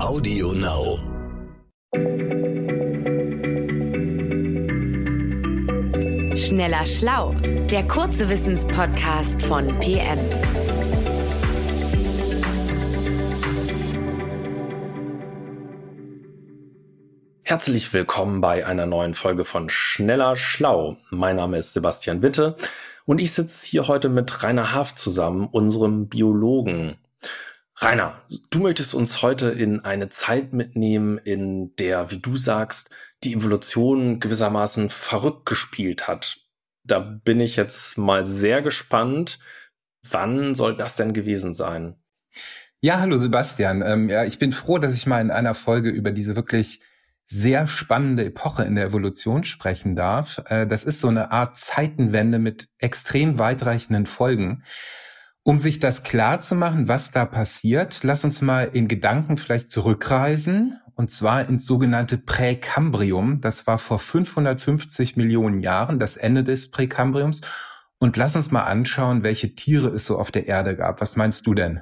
Audio Now. Schneller Schlau, der kurze Wissenspodcast von PM. Herzlich willkommen bei einer neuen Folge von Schneller Schlau. Mein Name ist Sebastian Witte und ich sitze hier heute mit Rainer Haft zusammen, unserem Biologen. Rainer, du möchtest uns heute in eine Zeit mitnehmen, in der, wie du sagst, die Evolution gewissermaßen verrückt gespielt hat. Da bin ich jetzt mal sehr gespannt. Wann soll das denn gewesen sein? Ja, hallo Sebastian. Ähm, ja, ich bin froh, dass ich mal in einer Folge über diese wirklich sehr spannende Epoche in der Evolution sprechen darf. Äh, das ist so eine Art Zeitenwende mit extrem weitreichenden Folgen. Um sich das klar zu machen, was da passiert, lass uns mal in Gedanken vielleicht zurückreisen, und zwar ins sogenannte Präkambrium. Das war vor 550 Millionen Jahren, das Ende des Präkambriums. Und lass uns mal anschauen, welche Tiere es so auf der Erde gab. Was meinst du denn?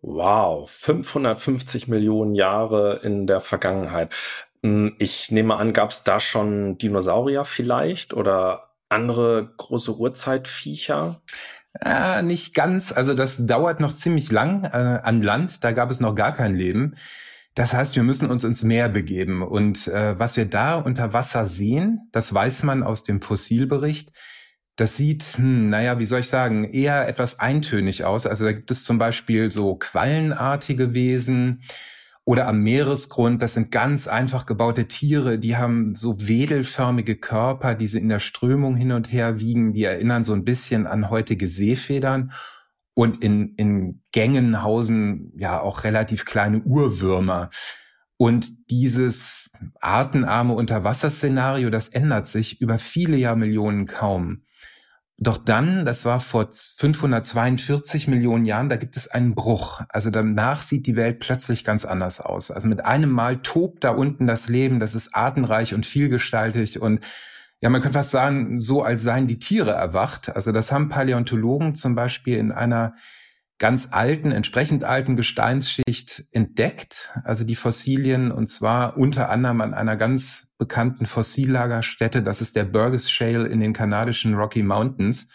Wow, 550 Millionen Jahre in der Vergangenheit. Hm, ich nehme an, gab es da schon Dinosaurier vielleicht oder andere große Urzeitviecher? Äh, nicht ganz. Also das dauert noch ziemlich lang äh, an Land. Da gab es noch gar kein Leben. Das heißt, wir müssen uns ins Meer begeben. Und äh, was wir da unter Wasser sehen, das weiß man aus dem Fossilbericht. Das sieht, hm, naja, wie soll ich sagen, eher etwas eintönig aus. Also da gibt es zum Beispiel so quallenartige Wesen oder am Meeresgrund. Das sind ganz einfach gebaute Tiere, die haben so wedelförmige Körper, die sie in der Strömung hin und her wiegen. Die erinnern so ein bisschen an heutige Seefedern. Und in, in Gängen hausen ja auch relativ kleine Urwürmer. Und dieses artenarme Unterwasserszenario, das ändert sich über viele Jahrmillionen kaum. Doch dann, das war vor 542 Millionen Jahren, da gibt es einen Bruch. Also danach sieht die Welt plötzlich ganz anders aus. Also mit einem Mal tobt da unten das Leben, das ist artenreich und vielgestaltig und ja, man könnte fast sagen, so als seien die Tiere erwacht. Also das haben Paläontologen zum Beispiel in einer ganz alten, entsprechend alten Gesteinsschicht entdeckt, also die Fossilien, und zwar unter anderem an einer ganz bekannten Fossillagerstätte, das ist der Burgess Shale in den kanadischen Rocky Mountains.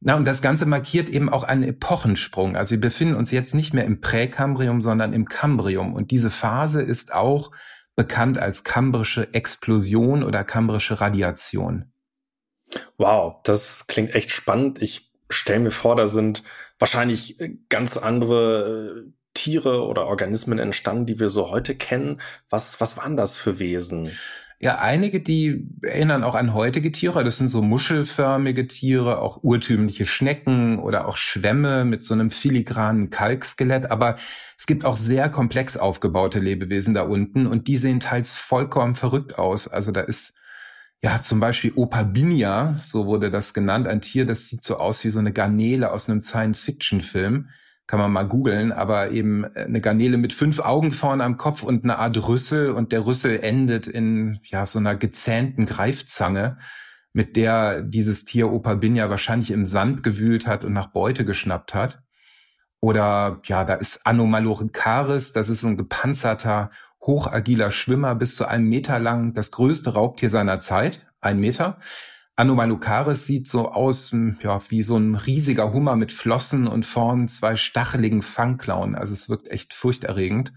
Na, und das Ganze markiert eben auch einen Epochensprung. Also wir befinden uns jetzt nicht mehr im Präkambrium, sondern im Kambrium. Und diese Phase ist auch bekannt als kambrische Explosion oder kambrische Radiation. Wow, das klingt echt spannend. Ich stelle mir vor, da sind wahrscheinlich äh, ganz andere äh, Tiere oder Organismen entstanden, die wir so heute kennen. Was, was waren das für Wesen? Ja, einige, die erinnern auch an heutige Tiere. Das sind so muschelförmige Tiere, auch urtümliche Schnecken oder auch Schwämme mit so einem filigranen Kalkskelett. Aber es gibt auch sehr komplex aufgebaute Lebewesen da unten und die sehen teils vollkommen verrückt aus. Also da ist ja, zum Beispiel Opabinia, so wurde das genannt, ein Tier, das sieht so aus wie so eine Garnele aus einem Science-Fiction-Film. Kann man mal googeln, aber eben äh, eine Garnele mit fünf Augen vorne am Kopf und eine Art Rüssel und der Rüssel endet in, ja, so einer gezähnten Greifzange, mit der dieses Tier Opabinia wahrscheinlich im Sand gewühlt hat und nach Beute geschnappt hat. Oder, ja, da ist Anomaluricaris, das ist so ein gepanzerter hochagiler Schwimmer, bis zu einem Meter lang, das größte Raubtier seiner Zeit, ein Meter. Anomalucaris sieht so aus, hm, ja, wie so ein riesiger Hummer mit Flossen und vorn zwei stacheligen Fangklauen. Also es wirkt echt furchterregend.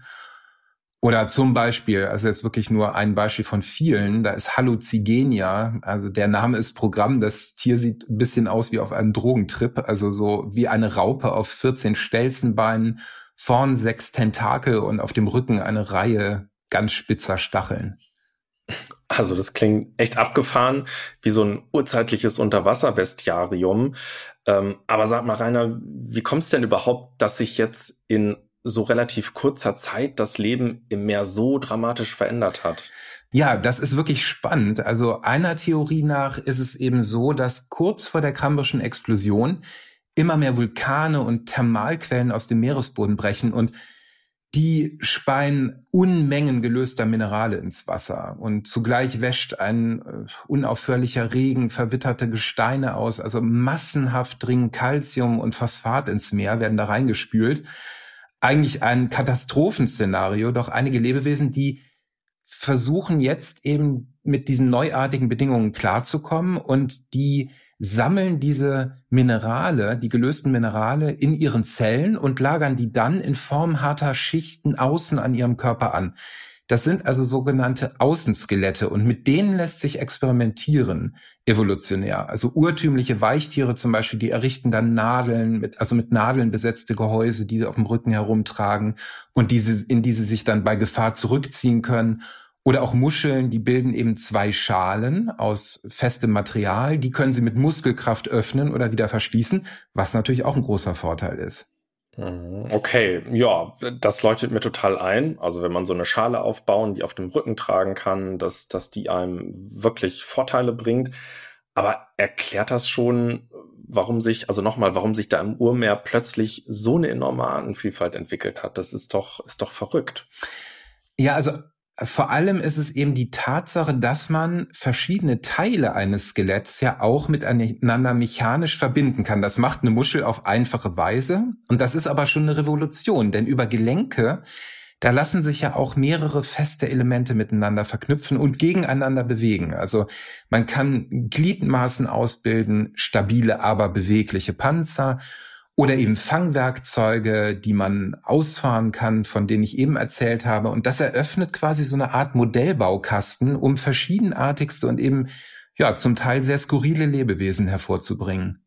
Oder zum Beispiel, also jetzt wirklich nur ein Beispiel von vielen, da ist Halluzigenia, also der Name ist Programm, das Tier sieht ein bisschen aus wie auf einem Drogentrip, also so wie eine Raupe auf 14 Stelzenbeinen vorn sechs Tentakel und auf dem Rücken eine Reihe ganz spitzer Stacheln. Also das klingt echt abgefahren, wie so ein urzeitliches Unterwasserbestiarium. Ähm, aber sag mal, Rainer, wie kommt es denn überhaupt, dass sich jetzt in so relativ kurzer Zeit das Leben im Meer so dramatisch verändert hat? Ja, das ist wirklich spannend. Also einer Theorie nach ist es eben so, dass kurz vor der Kambrischen Explosion immer mehr Vulkane und Thermalquellen aus dem Meeresboden brechen und die speien Unmengen gelöster Minerale ins Wasser und zugleich wäscht ein äh, unaufhörlicher Regen verwitterte Gesteine aus, also massenhaft dringen Calcium und Phosphat ins Meer, werden da reingespült. eigentlich ein Katastrophenszenario, doch einige Lebewesen, die versuchen jetzt eben mit diesen neuartigen Bedingungen klarzukommen und die sammeln diese Minerale, die gelösten Minerale in ihren Zellen und lagern die dann in Form harter Schichten außen an ihrem Körper an. Das sind also sogenannte Außenskelette und mit denen lässt sich experimentieren, evolutionär. Also urtümliche Weichtiere zum Beispiel, die errichten dann Nadeln, mit, also mit Nadeln besetzte Gehäuse, die sie auf dem Rücken herumtragen und diese, in diese sich dann bei Gefahr zurückziehen können. Oder auch Muscheln, die bilden eben zwei Schalen aus festem Material. Die können sie mit Muskelkraft öffnen oder wieder verschließen, was natürlich auch ein großer Vorteil ist. Mhm. Okay, ja, das leuchtet mir total ein. Also wenn man so eine Schale aufbauen, die auf dem Rücken tragen kann, dass, dass die einem wirklich Vorteile bringt. Aber erklärt das schon, warum sich, also nochmal, warum sich da im Urmeer plötzlich so eine enorme Artenvielfalt entwickelt hat? Das ist doch, ist doch verrückt. Ja, also vor allem ist es eben die Tatsache, dass man verschiedene Teile eines Skeletts ja auch miteinander mechanisch verbinden kann. Das macht eine Muschel auf einfache Weise. Und das ist aber schon eine Revolution, denn über Gelenke, da lassen sich ja auch mehrere feste Elemente miteinander verknüpfen und gegeneinander bewegen. Also man kann Gliedmaßen ausbilden, stabile, aber bewegliche Panzer oder eben Fangwerkzeuge, die man ausfahren kann, von denen ich eben erzählt habe. Und das eröffnet quasi so eine Art Modellbaukasten, um verschiedenartigste und eben ja zum Teil sehr skurrile Lebewesen hervorzubringen.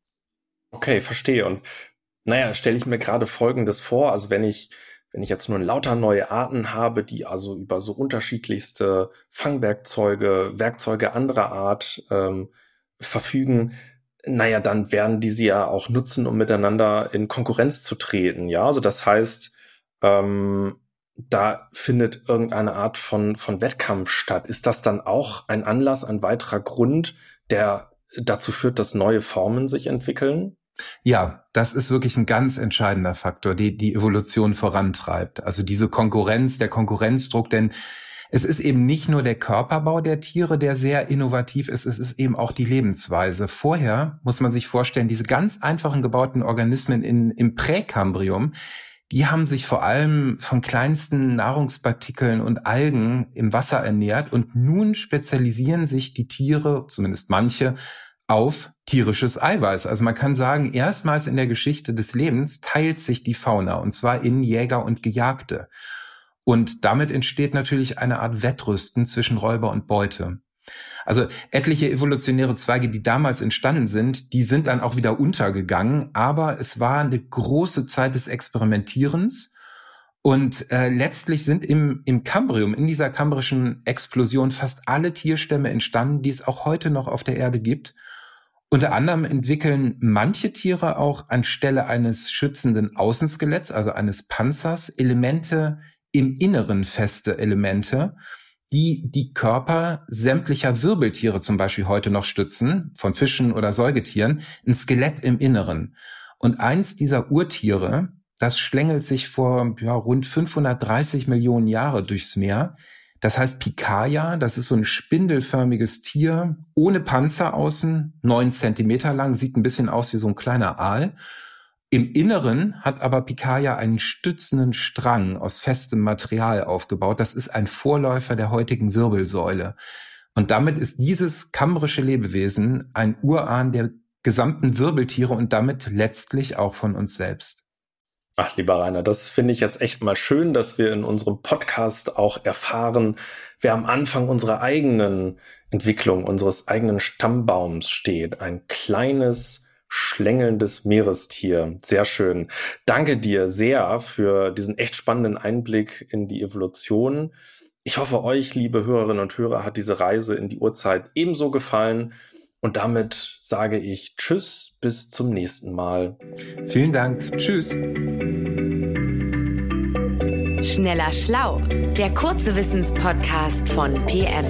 Okay, verstehe. Und naja, stelle ich mir gerade Folgendes vor. Also wenn ich wenn ich jetzt nur lauter neue Arten habe, die also über so unterschiedlichste Fangwerkzeuge, Werkzeuge anderer Art ähm, verfügen, naja, dann werden die sie ja auch nutzen, um miteinander in Konkurrenz zu treten. Ja, also das heißt, ähm, da findet irgendeine Art von, von Wettkampf statt. Ist das dann auch ein Anlass, ein weiterer Grund, der dazu führt, dass neue Formen sich entwickeln? Ja, das ist wirklich ein ganz entscheidender Faktor, die die Evolution vorantreibt. Also diese Konkurrenz, der Konkurrenzdruck, denn es ist eben nicht nur der Körperbau der Tiere, der sehr innovativ ist, es ist eben auch die Lebensweise. Vorher muss man sich vorstellen, diese ganz einfachen gebauten Organismen in, im Präkambrium, die haben sich vor allem von kleinsten Nahrungspartikeln und Algen im Wasser ernährt und nun spezialisieren sich die Tiere, zumindest manche, auf tierisches Eiweiß. Also man kann sagen, erstmals in der Geschichte des Lebens teilt sich die Fauna und zwar in Jäger und Gejagte. Und damit entsteht natürlich eine Art Wettrüsten zwischen Räuber und Beute. Also etliche evolutionäre Zweige, die damals entstanden sind, die sind dann auch wieder untergegangen, aber es war eine große Zeit des Experimentierens und äh, letztlich sind im, im Kambrium, in dieser kambrischen Explosion, fast alle Tierstämme entstanden, die es auch heute noch auf der Erde gibt. Unter anderem entwickeln manche Tiere auch anstelle eines schützenden Außenskeletts, also eines Panzers, Elemente, im Inneren feste Elemente, die die Körper sämtlicher Wirbeltiere zum Beispiel heute noch stützen, von Fischen oder Säugetieren, ein Skelett im Inneren. Und eins dieser Urtiere, das schlängelt sich vor ja, rund 530 Millionen Jahre durchs Meer. Das heißt Pikaia, das ist so ein spindelförmiges Tier, ohne Panzer außen, neun Zentimeter lang, sieht ein bisschen aus wie so ein kleiner Aal im Inneren hat aber Picaya einen stützenden Strang aus festem Material aufgebaut. Das ist ein Vorläufer der heutigen Wirbelsäule. Und damit ist dieses kambrische Lebewesen ein Urahn der gesamten Wirbeltiere und damit letztlich auch von uns selbst. Ach, lieber Rainer, das finde ich jetzt echt mal schön, dass wir in unserem Podcast auch erfahren, wer am Anfang unserer eigenen Entwicklung, unseres eigenen Stammbaums steht. Ein kleines, schlängelndes Meerestier. Sehr schön. Danke dir sehr für diesen echt spannenden Einblick in die Evolution. Ich hoffe, euch, liebe Hörerinnen und Hörer, hat diese Reise in die Urzeit ebenso gefallen. Und damit sage ich Tschüss, bis zum nächsten Mal. Vielen Dank. Tschüss. Schneller Schlau, der kurze Wissenspodcast von PM.